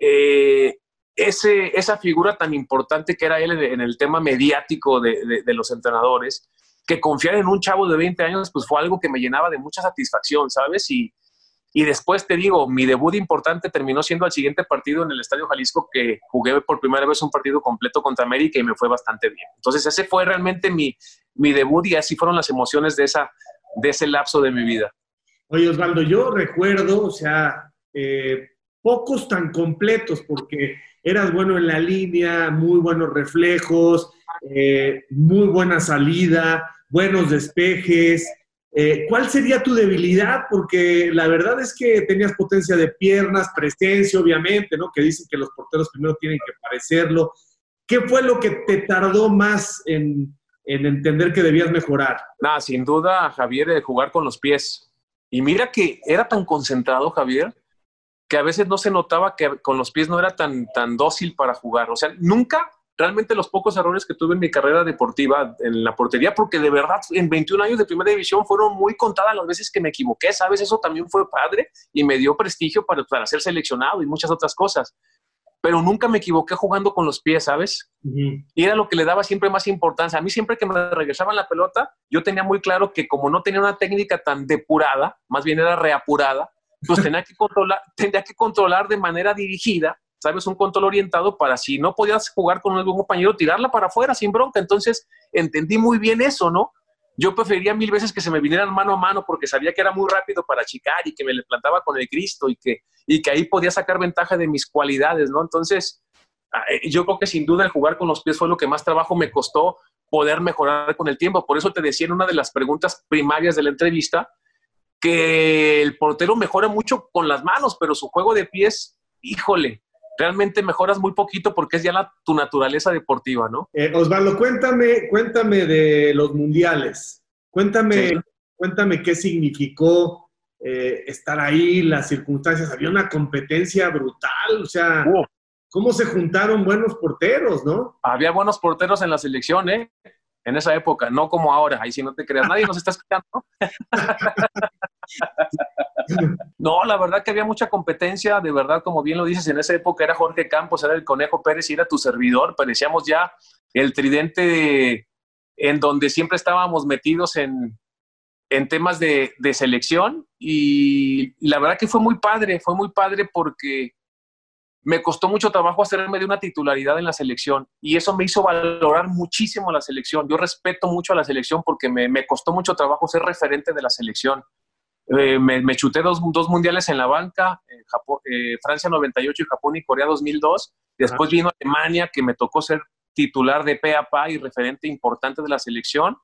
eh, ese, esa figura tan importante que era él en el tema mediático de, de los entrenadores, que confiar en un chavo de 20 años, pues fue algo que me llenaba de mucha satisfacción, ¿sabes? Y, y después te digo, mi debut importante terminó siendo al siguiente partido en el Estadio Jalisco, que jugué por primera vez un partido completo contra América y me fue bastante bien. Entonces ese fue realmente mi, mi debut y así fueron las emociones de, esa, de ese lapso de mi vida. Oye, Osvaldo, yo recuerdo, o sea, eh, pocos tan completos, porque eras bueno en la línea, muy buenos reflejos, eh, muy buena salida, buenos despejes. Eh, ¿Cuál sería tu debilidad? Porque la verdad es que tenías potencia de piernas, presencia, obviamente, ¿no? Que dicen que los porteros primero tienen que parecerlo. ¿Qué fue lo que te tardó más en, entender que debías mejorar? Nada, sin duda, Javier, de jugar con los pies. Y mira que era tan concentrado, Javier, que a veces no se notaba que con los pies no era tan, tan dócil para jugar. O sea, nunca realmente los pocos errores que tuve en mi carrera deportiva en la portería, porque de verdad en 21 años de primera división fueron muy contadas las veces que me equivoqué, ¿sabes? Eso también fue padre y me dio prestigio para, para ser seleccionado y muchas otras cosas. Pero nunca me equivoqué jugando con los pies, ¿sabes? Y era lo que le daba siempre más importancia. A mí siempre que me regresaban la pelota, yo tenía muy claro que como no tenía una técnica tan depurada, más bien era reapurada, pues tenía que controlar, tenía que controlar de manera dirigida ¿sabes? Un control orientado para si no podías jugar con algún compañero, tirarla para afuera sin bronca. Entonces, entendí muy bien eso, ¿no? Yo preferiría mil veces que se me vinieran mano a mano porque sabía que era muy rápido para achicar y que me le plantaba con el Cristo y que, y que ahí podía sacar ventaja de mis cualidades, ¿no? Entonces, ah, eh, yo creo que sin duda el jugar con los pies fue lo que más trabajo me costó poder mejorar con el tiempo. Por eso te decía en una de las preguntas primarias de la entrevista que el portero mejora mucho con las manos, pero su juego de pies, híjole, realmente mejoras muy poquito porque es ya la, tu naturaleza deportiva, ¿no? Eh, Osvaldo, cuéntame, cuéntame de los mundiales. Cuéntame, cuéntame qué significó eh, estar ahí, las circunstancias. Había una competencia brutal, o sea, cómo se juntaron buenos porteros, ¿no? Había buenos porteros en la selección, ¿eh? En esa época, no como ahora. Ahí si no te creas, nadie nos está escuchando. No, la verdad que había mucha competencia, de verdad, como bien lo dices, en esa época era Jorge Campos, era el Conejo Pérez y era tu servidor, parecíamos ya el tridente en donde siempre estábamos metidos en, temas de, selección y, la verdad que fue muy padre, fue muy padre porque me costó mucho trabajo hacerme de una titularidad en la selección y eso me hizo valorar muchísimo la selección. Yo respeto mucho a la selección porque me, me costó mucho trabajo ser referente de la selección. Eh, me, me, chuté dos, dos, mundiales en la banca, eh, Japón, eh, Francia 98 y Japón y Corea 2002. Después vino Alemania, que me tocó ser titular de PAPA y referente importante de la selección.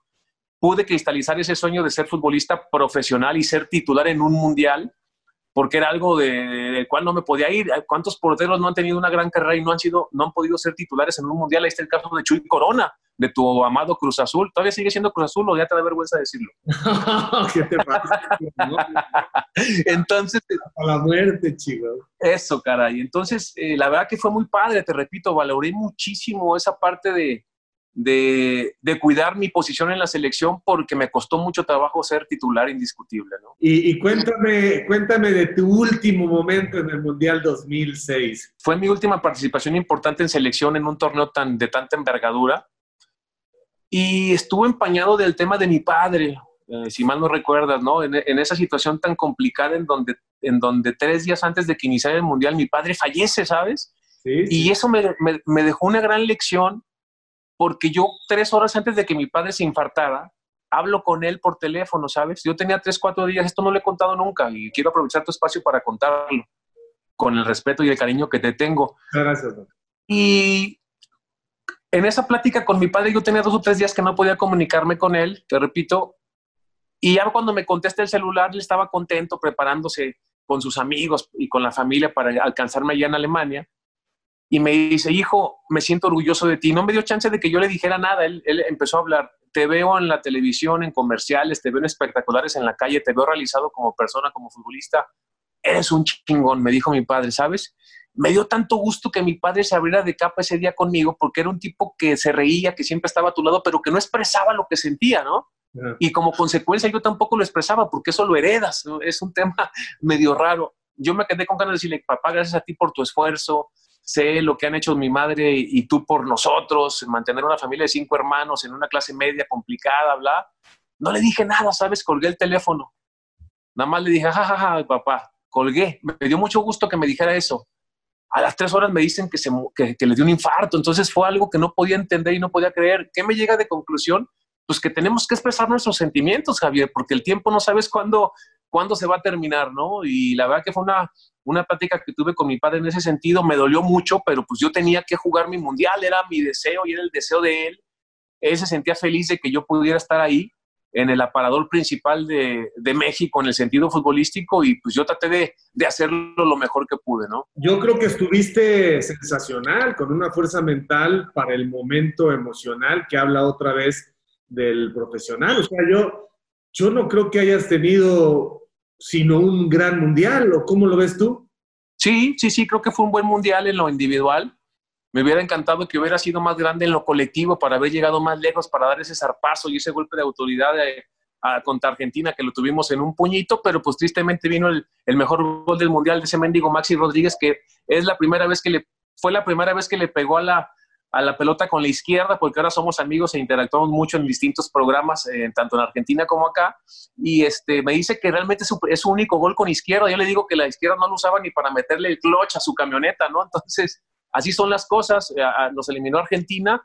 Pude cristalizar ese sueño de ser futbolista profesional y ser titular en un mundial porque era algo del cual no me podía ir. ¿Cuántos porteros no han tenido una gran carrera y no han, sido, no han podido ser titulares en un mundial? Ahí está el caso de Chuy Corona, de tu amado Cruz Azul. ¿Todavía sigue siendo Cruz Azul o ya te da vergüenza decirlo? ¿Qué te pasa? Entonces... A la muerte, chico. Eso, caray. Entonces, eh, la verdad que fue muy padre, te repito, valoré muchísimo esa parte de, de, cuidar mi posición en la selección porque me costó mucho trabajo ser titular indiscutible. ¿no? Y, cuéntame, cuéntame de tu último momento en el Mundial 2006. Fue mi última participación importante en selección en un torneo tan, de tanta envergadura y estuvo empañado del tema de mi padre. Eh, si mal no recuerdas, ¿no? En, esa situación tan complicada en donde, en donde tres días antes de que iniciara el Mundial mi padre fallece, ¿sabes? Y eso me, me dejó una gran lección porque yo tres horas antes de que mi padre se infartara, hablo con él por teléfono, ¿sabes? Yo tenía tres, cuatro días, esto no lo he contado nunca y quiero aprovechar tu espacio para contarlo con el respeto y el cariño que te tengo. Gracias. Y en esa plática con mi padre yo tenía dos o tres días que no podía comunicarme con él, te repito, y ya cuando me contesta el celular, él estaba contento preparándose con sus amigos y con la familia para alcanzarme allá en Alemania y me dice, hijo, me siento orgulloso de ti. No me dio chance de que yo le dijera nada. Él, empezó a hablar. Te veo en la televisión, en comerciales, te veo en espectaculares en la calle, te veo realizado como persona, como futbolista. Eres un chingón, me dijo mi padre, ¿sabes? Me dio tanto gusto que mi padre se abriera de capa ese día conmigo porque era un tipo que se reía, que siempre estaba a tu lado, pero que no expresaba lo que sentía, ¿no? Y como consecuencia yo tampoco lo expresaba porque eso lo heredas, es un tema medio raro. Yo me quedé con ganas de decirle, papá, gracias a ti por tu esfuerzo, sé lo que han hecho mi madre y tú por nosotros, mantener una familia de cinco hermanos en una clase media complicada, bla. No le dije nada, ¿sabes? Colgué el teléfono. Nada más le dije, jajaja, ja, ja, papá, colgué. Me dio mucho gusto que me dijera eso. A las tres horas me dicen que, se, que, que le dio un infarto, entonces fue algo que no podía entender y no podía creer. ¿Qué me llega de conclusión? Pues que tenemos que expresar nuestros sentimientos, Javier, porque el tiempo no sabes cuándo, cuándo se va a terminar, ¿no? Y la verdad que fue una, una plática que tuve con mi padre en ese sentido, me dolió mucho, pero pues yo tenía que jugar mi mundial, era mi deseo y era el deseo de él. Él se sentía feliz de que yo pudiera estar ahí en el aparador principal de, de México en el sentido futbolístico y pues yo traté de, de, hacerlo lo mejor que pude, ¿no? Yo creo que estuviste sensacional, con una fuerza mental para el momento emocional que habla otra vez del profesional. O sea, yo, yo no creo que hayas tenido sino un gran mundial, ¿o cómo lo ves tú? Sí, sí, sí, creo que fue un buen mundial en lo individual. Me hubiera encantado que hubiera sido más grande en lo colectivo para haber llegado más lejos, para dar ese zarpazo y ese golpe de autoridad contra Argentina que lo tuvimos en un puñito, pero pues tristemente vino el, el, mejor gol del mundial de ese mendigo Maxi Rodríguez, que es la primera vez que le, fue la primera vez que le pegó a la, a la pelota con la izquierda, porque ahora somos amigos e interactuamos mucho en distintos programas, eh, tanto en Argentina como acá, y este, me dice que realmente es su, único gol con izquierda, yo le digo que la izquierda no lo usaba ni para meterle el clutch a su camioneta, ¿no? Entonces, así son las cosas, eh, nos eliminó Argentina,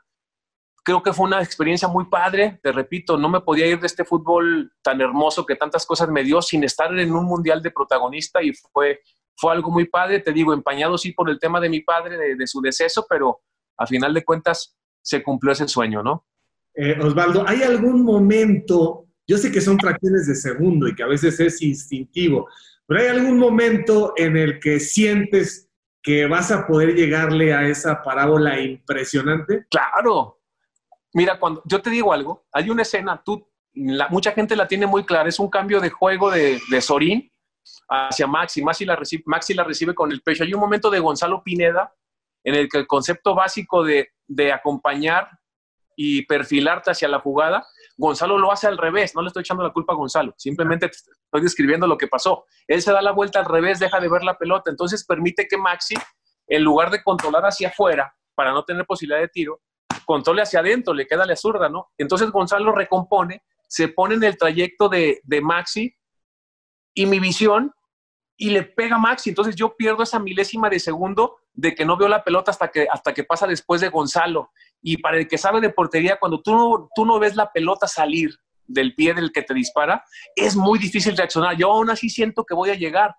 creo que fue una experiencia muy padre, te repito, no me podía ir de este fútbol tan hermoso que tantas cosas me dio sin estar en un mundial de protagonista y fue, fue algo muy padre, te digo, empañado sí por el tema de mi padre, de, de su deceso, pero a final de cuentas se cumplió ese sueño, ¿no? Eh, Osvaldo, ¿hay algún momento, yo sé que son fracciones de segundo y que a veces es instintivo, pero hay algún momento en el que sientes que vas a poder llegarle a esa parábola impresionante? Claro. Mira, cuando yo te digo algo, hay una escena, tú, mucha gente la tiene muy clara, es un cambio de juego de, de Sorín hacia Maxi. Maxi la, recibe, Maxi la recibe con el pecho. Hay un momento de Gonzalo Pineda en el que el concepto básico de, acompañar y perfilarte hacia la jugada, Gonzalo lo hace al revés, no le estoy echando la culpa a Gonzalo, simplemente estoy describiendo lo que pasó. Él se da la vuelta al revés, deja de ver la pelota, entonces permite que Maxi, en lugar de controlar hacia afuera, para no tener posibilidad de tiro, controle hacia adentro, le queda la zurda, ¿no? Entonces Gonzalo recompone, se pone en el trayecto de, de Maxi y mi visión y le pega a Maxi, entonces yo pierdo esa milésima de segundo de que no veo la pelota hasta que, hasta que pasa después de Gonzalo. Y para el que sabe de portería, cuando tú no, tú no ves la pelota salir del pie del que te dispara, es muy difícil reaccionar. Yo aún así siento que voy a llegar.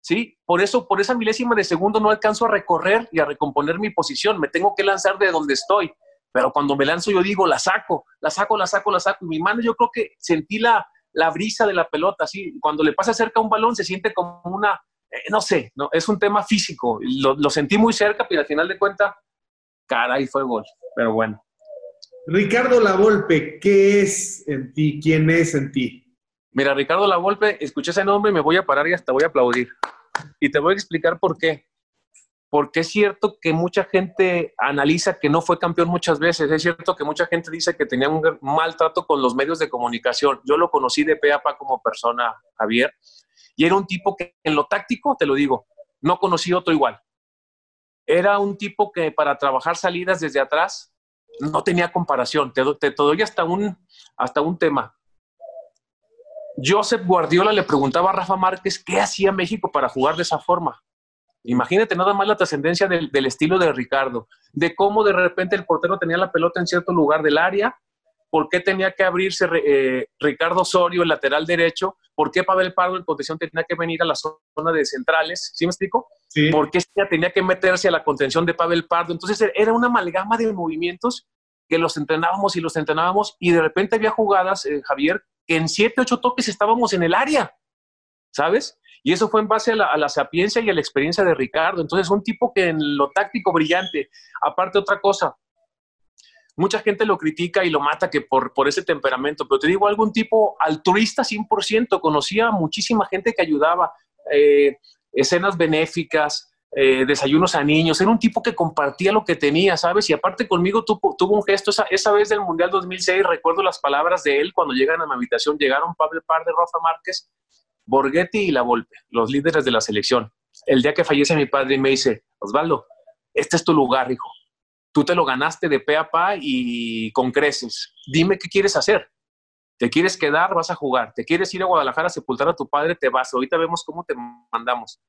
¿sí? Por eso, por esa milésima de segundo no alcanzo a recorrer y a recomponer mi posición. Me tengo que lanzar de donde estoy. Pero cuando me lanzo yo digo, la saco, la saco, la saco, la saco. Mi mano yo creo que sentí la, la brisa de la pelota, así. Cuando le pasa cerca un balón se siente como una, eh, no sé, no, es un tema físico. Lo, lo sentí muy cerca, pero al final de cuentas, caray, fue gol. Pero bueno. Ricardo Lavolpe, ¿qué es en ti? ¿Quién es en ti? Mira, Ricardo Lavolpe, escuché ese nombre y me voy a parar y hasta voy a aplaudir. Y te voy a explicar por qué. Porque es cierto que mucha gente analiza que no fue campeón muchas veces. Es cierto que mucha gente dice que tenía un mal trato con los medios de comunicación. Yo lo conocí de pe a pa como persona, Javier. Y era un tipo que en lo táctico, te lo digo, no conocí otro igual. Era un tipo que para trabajar salidas desde atrás no tenía comparación. Te, te, doy hasta un, hasta un tema. Josep Guardiola le preguntaba a Rafa Márquez qué hacía México para jugar de esa forma. Imagínate nada más la trascendencia del, del, estilo de Ricardo, de cómo de repente el portero tenía la pelota en cierto lugar del área, por qué tenía que abrirse eh, Ricardo Osorio, el lateral derecho, por qué Pavel Pardo en contención tenía que venir a la zona de centrales, ¿sí me explico? Sí. ¿Por qué tenía que meterse a la contención de Pavel Pardo? Entonces era una amalgama de movimientos que los entrenábamos y los entrenábamos y de repente había jugadas, eh, Javier, que en siete, ocho toques estábamos en el área, ¿sabes? Y eso fue en base a la, a la, sapiencia y a la experiencia de Ricardo. Entonces, un tipo que en lo táctico brillante, aparte otra cosa, mucha gente lo critica y lo mata que por, ese temperamento, pero te digo, algún tipo altruista 100%, conocía a muchísima gente que ayudaba, eh, escenas benéficas, eh, desayunos a niños, era un tipo que compartía lo que tenía, ¿sabes? Y aparte conmigo tuvo, un gesto, esa, vez del Mundial 2006, recuerdo las palabras de él cuando llegan a mi habitación, llegaron Pablo Par de Rafa Márquez, Borghetti y La Volpe, los líderes de la selección. El día que fallece mi padre me dice, Osvaldo, este es tu lugar, hijo. Tú te lo ganaste de pe a pa y con creces. Dime qué quieres hacer. ¿Te quieres quedar? Vas a jugar. ¿Te quieres ir a Guadalajara a sepultar a tu padre? Te vas. Ahorita vemos cómo te mandamos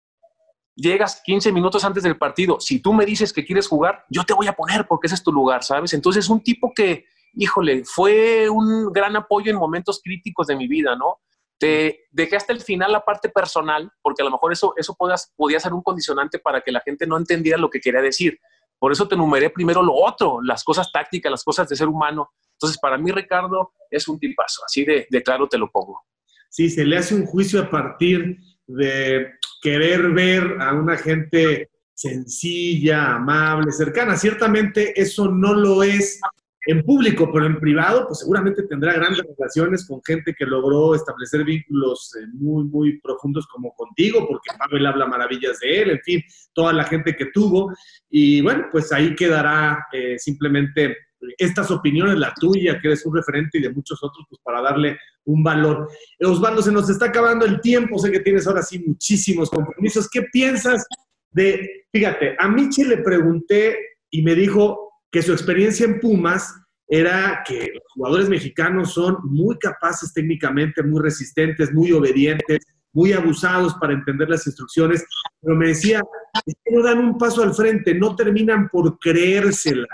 llegas 15 minutos antes del partido, si tú me dices que quieres jugar, yo te voy a poner porque ese es tu lugar, ¿sabes? Entonces, un tipo que, híjole, fue un gran apoyo en momentos críticos de mi vida, ¿no? Te dejé hasta el final la parte personal, porque a lo mejor eso, eso podía, ser un condicionante para que la gente no entendiera lo que quería decir. Por eso te enumeré primero lo otro, las cosas tácticas, las cosas de ser humano. Entonces, para mí, Ricardo, es un tipazo, así de, de claro te lo pongo. Sí, se le hace un juicio a partir de querer ver a una gente sencilla, amable, cercana. Ciertamente eso no lo es en público, pero en privado, pues seguramente tendrá grandes relaciones con gente que logró establecer vínculos eh, muy, muy profundos como contigo, porque Pavel habla maravillas de él, en fin, toda la gente que tuvo. Y bueno, pues ahí quedará eh, simplemente estas opiniones, la tuya, que eres un referente y de muchos otros, pues para darle un valor. Osvaldo, se nos está acabando el tiempo, sé que tienes ahora sí muchísimos compromisos. ¿Qué piensas de, fíjate, a Michi le pregunté y me dijo que su experiencia en Pumas era que los jugadores mexicanos son muy capaces técnicamente, muy resistentes, muy obedientes, muy abusados para entender las instrucciones, pero me decía, es que no dan un paso al frente, no terminan por creérsela.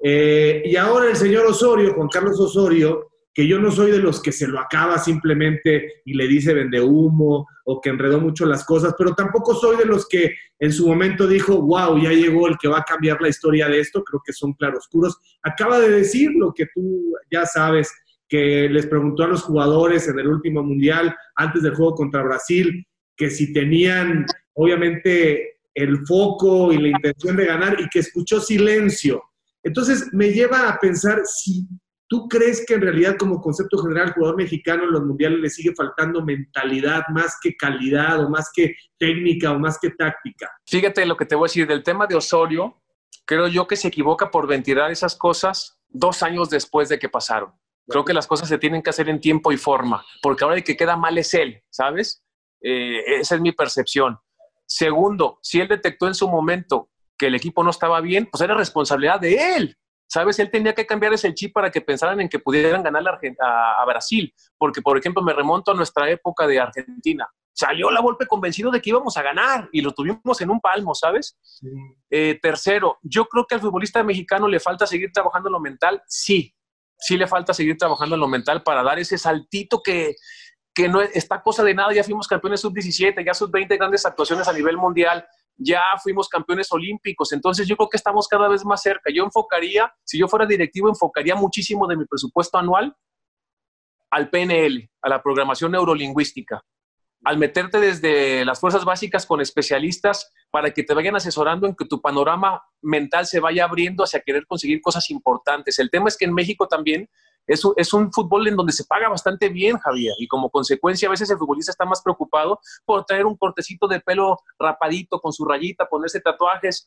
Eh, y ahora el señor Osorio, Juan Carlos Osorio, que yo no soy de los que se lo acaba simplemente y le dice vende humo o que enredó mucho las cosas, pero tampoco soy de los que en su momento dijo, wow, ya llegó el que va a cambiar la historia de esto, creo que son claroscuros. Acaba de decir lo que tú ya sabes, que les preguntó a los jugadores en el último mundial, antes del juego contra Brasil, que si tenían, obviamente, el foco y la intención de ganar y que escuchó silencio. Entonces me lleva a pensar si ¿Tú crees que en realidad como concepto general el jugador mexicano en los mundiales le sigue faltando mentalidad más que calidad o más que técnica o más que táctica? Fíjate lo que te voy a decir del tema de Osorio. Creo yo que se equivoca por ventilar esas cosas dos años después de que pasaron. Creo que las cosas se tienen que hacer en tiempo y forma, porque ahora el que queda mal es él, ¿sabes? Eh, esa es mi percepción. Segundo, si él detectó en su momento que el equipo no estaba bien, pues era responsabilidad de él. ¿Sabes? Él tenía que cambiar ese chip para que pensaran en que pudieran ganar a, a, Brasil. Porque, por ejemplo, me remonto a nuestra época de Argentina. salió la golpe convencido de que íbamos a ganar y lo tuvimos en un palmo, ¿sabes? Eh, tercero, yo creo que al futbolista mexicano le falta seguir trabajando en lo mental, sí, sí le falta seguir trabajando en lo mental para dar ese saltito que, que no está cosa de nada, ya fuimos campeones sub-17, ya sub-20 grandes actuaciones a nivel mundial, ya fuimos campeones olímpicos, entonces yo creo que estamos cada vez más cerca. Yo enfocaría, si yo fuera directivo, enfocaría muchísimo de mi presupuesto anual al PNL, a la programación neurolingüística al meterte desde las fuerzas básicas con especialistas para que te vayan asesorando en que tu panorama mental se vaya abriendo hacia querer conseguir cosas importantes. El tema es que en México también es un, es un fútbol en donde se paga bastante bien, Javier, y como consecuencia a veces el futbolista está más preocupado por traer un cortecito de pelo rapadito con su rayita, ponerse tatuajes.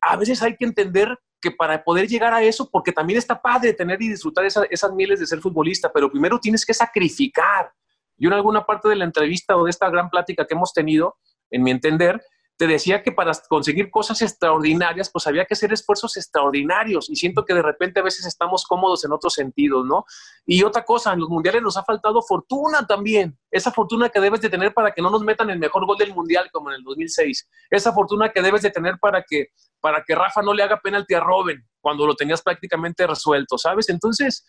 A veces hay que entender que para poder llegar a eso, porque también está padre tener y disfrutar esas mieles de ser futbolista, pero primero tienes que sacrificar yo en alguna parte de la entrevista o de esta gran plática que hemos tenido, en mi entender, te decía que para conseguir cosas extraordinarias, pues había que hacer esfuerzos extraordinarios y siento que de repente a veces estamos cómodos en otros sentidos, ¿no? Y otra cosa, en los mundiales nos ha faltado fortuna también, esa fortuna que debes de tener para que no nos metan el mejor gol del mundial como en el 2006, esa fortuna que debes de tener para que, para que Rafa no le haga penalti a Robin cuando lo tenías prácticamente resuelto, ¿sabes? Entonces,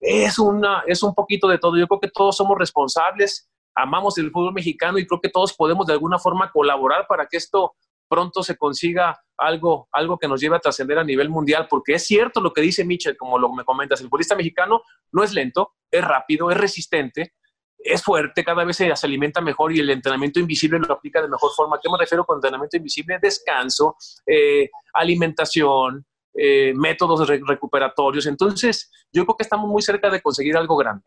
es, una, es un poquito de todo. Yo creo que todos somos responsables, amamos el fútbol mexicano y creo que todos podemos de alguna forma colaborar para que esto pronto se consiga algo, algo que nos lleve a trascender a nivel mundial, porque es cierto lo que dice Mitchell, como lo me comentas, el futbolista mexicano no es lento, es rápido, es resistente, es fuerte, cada vez se, alimenta mejor y el entrenamiento invisible lo aplica de mejor forma. ¿A qué me refiero con entrenamiento invisible? Descanso, eh, alimentación, eh, métodos recuperatorios. Entonces, yo creo que estamos muy cerca de conseguir algo grande.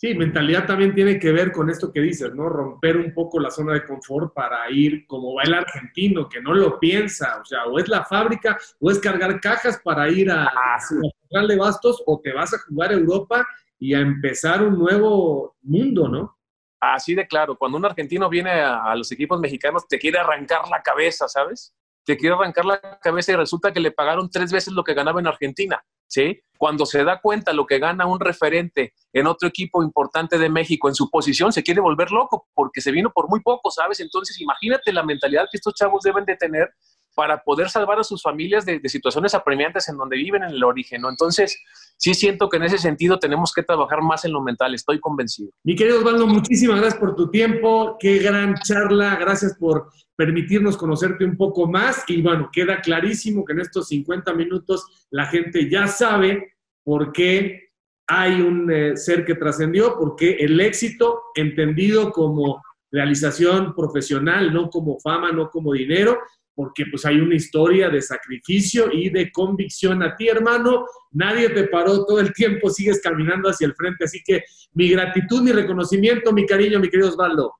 Sí, mentalidad también tiene que ver con esto que dices, ¿no? Romper un poco la zona de confort para ir como va el argentino, que no lo piensa, o sea, o es la fábrica, o es cargar cajas para ir a, ah, de Bastos, o te vas a jugar a Europa y a empezar un nuevo mundo, ¿no? Así de claro, cuando un argentino viene a los equipos mexicanos, te quiere arrancar la cabeza, ¿sabes? Te quiere arrancar la cabeza y resulta que le pagaron tres veces lo que ganaba en Argentina, ¿sí? Cuando se da cuenta lo que gana un referente en otro equipo importante de México en su posición, se quiere volver loco porque se vino por muy poco, ¿sabes? Entonces, imagínate la mentalidad que estos chavos deben de tener para poder salvar a sus familias de, situaciones apremiantes en donde viven en el origen, ¿no? Entonces, sí siento que en ese sentido tenemos que trabajar más en lo mental, estoy convencido. Mi querido Osvaldo, muchísimas gracias por tu tiempo, qué gran charla, gracias por permitirnos conocerte un poco más y bueno, queda clarísimo que en estos 50 minutos la gente ya sabe por qué hay un eh, ser que trascendió, porque el éxito entendido como realización profesional, no como fama, no como dinero, porque pues hay una historia de sacrificio y de convicción a ti, hermano. Nadie te paró todo el tiempo, sigues caminando hacia el frente. Así que mi gratitud, mi reconocimiento, mi cariño, mi querido Osvaldo.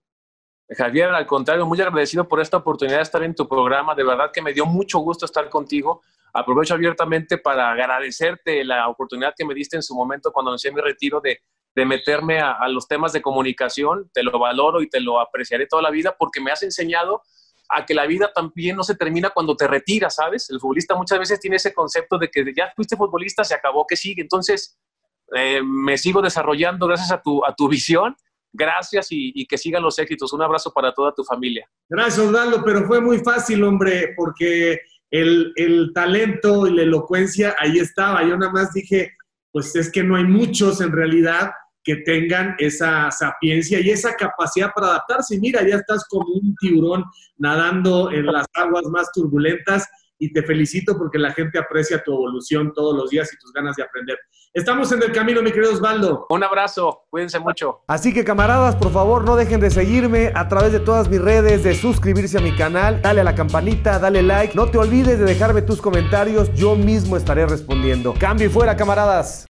Javier, al contrario, muy agradecido por esta oportunidad de estar en tu programa. De verdad que me dio mucho gusto estar contigo. Aprovecho abiertamente para agradecerte la oportunidad que me diste en su momento cuando anuncié mi retiro de, meterme a, a los temas de comunicación. Te lo valoro y te lo apreciaré toda la vida porque me has enseñado a que la vida también no se termina cuando te retiras, ¿sabes? El futbolista muchas veces tiene ese concepto de que ya fuiste futbolista, se acabó, que sigue. Entonces, eh, me sigo desarrollando gracias a tu, a tu visión. Gracias y, que sigan los éxitos. Un abrazo para toda tu familia. Gracias, Osvaldo, pero fue muy fácil, hombre, porque el, el talento y la elocuencia ahí estaba. Yo nada más dije, pues es que no hay muchos en realidad que tengan esa sapiencia y esa capacidad para adaptarse. Mira, ya estás como un tiburón nadando en las aguas más turbulentas y te felicito porque la gente aprecia tu evolución todos los días y tus ganas de aprender. Estamos en el camino, mi querido Osvaldo. Un abrazo, cuídense mucho. Así que camaradas, por favor, no dejen de seguirme a través de todas mis redes, de suscribirse a mi canal, dale a la campanita, dale like, no te olvides de dejarme tus comentarios, yo mismo estaré respondiendo. Cambio y fuera, camaradas.